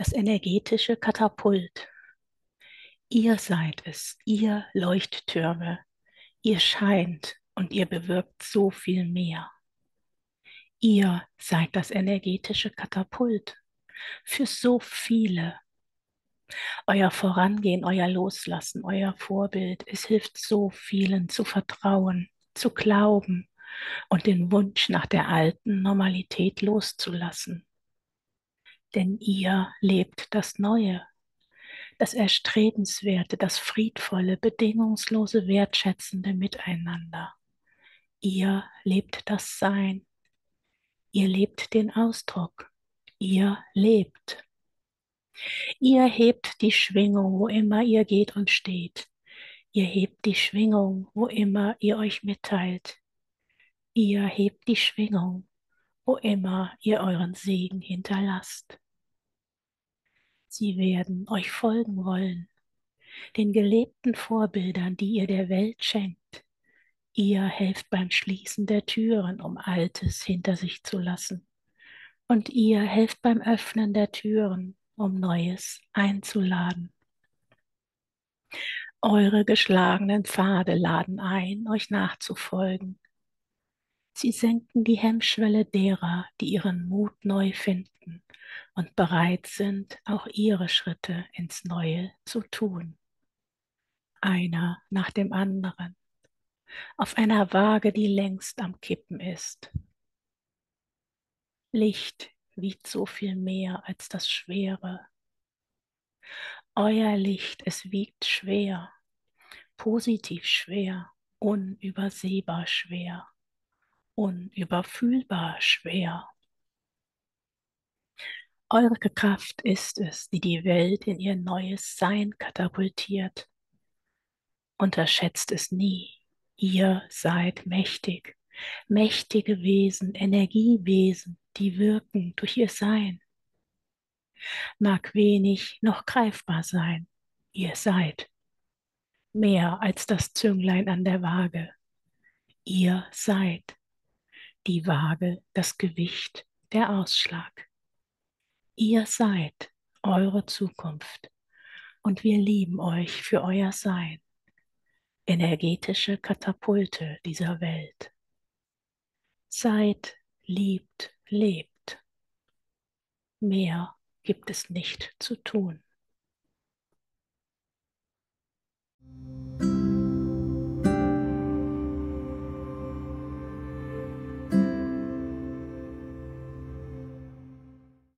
das energetische Katapult. Ihr seid es, ihr Leuchttürme, ihr scheint und ihr bewirkt so viel mehr. Ihr seid das energetische Katapult für so viele. Euer Vorangehen, euer Loslassen, euer Vorbild, es hilft so vielen zu vertrauen, zu glauben und den Wunsch nach der alten Normalität loszulassen denn ihr lebt das Neue, das Erstrebenswerte, das friedvolle, bedingungslose, wertschätzende Miteinander. Ihr lebt das Sein, ihr lebt den Ausdruck, ihr lebt. Ihr hebt die Schwingung, wo immer ihr geht und steht. Ihr hebt die Schwingung, wo immer ihr euch mitteilt. Ihr hebt die Schwingung, wo immer ihr euren Segen hinterlasst. Sie werden euch folgen wollen, den gelebten Vorbildern, die ihr der Welt schenkt. Ihr helft beim Schließen der Türen, um Altes hinter sich zu lassen. Und ihr helft beim Öffnen der Türen, um Neues einzuladen. Eure geschlagenen Pfade laden ein, euch nachzufolgen. Sie senken die Hemmschwelle derer, die ihren Mut neu finden und bereit sind, auch ihre Schritte ins Neue zu tun. Einer nach dem anderen, auf einer Waage, die längst am Kippen ist. Licht wiegt so viel mehr als das Schwere. Euer Licht, es wiegt schwer, positiv schwer, unübersehbar schwer, unüberfühlbar schwer. Eure Kraft ist es, die die Welt in ihr neues Sein katapultiert. Unterschätzt es nie. Ihr seid mächtig, mächtige Wesen, Energiewesen, die wirken durch ihr Sein. Mag wenig noch greifbar sein, ihr seid mehr als das Zünglein an der Waage. Ihr seid die Waage, das Gewicht, der Ausschlag. Ihr seid eure Zukunft und wir lieben euch für euer Sein, energetische Katapulte dieser Welt. Seid, liebt, lebt. Mehr gibt es nicht zu tun.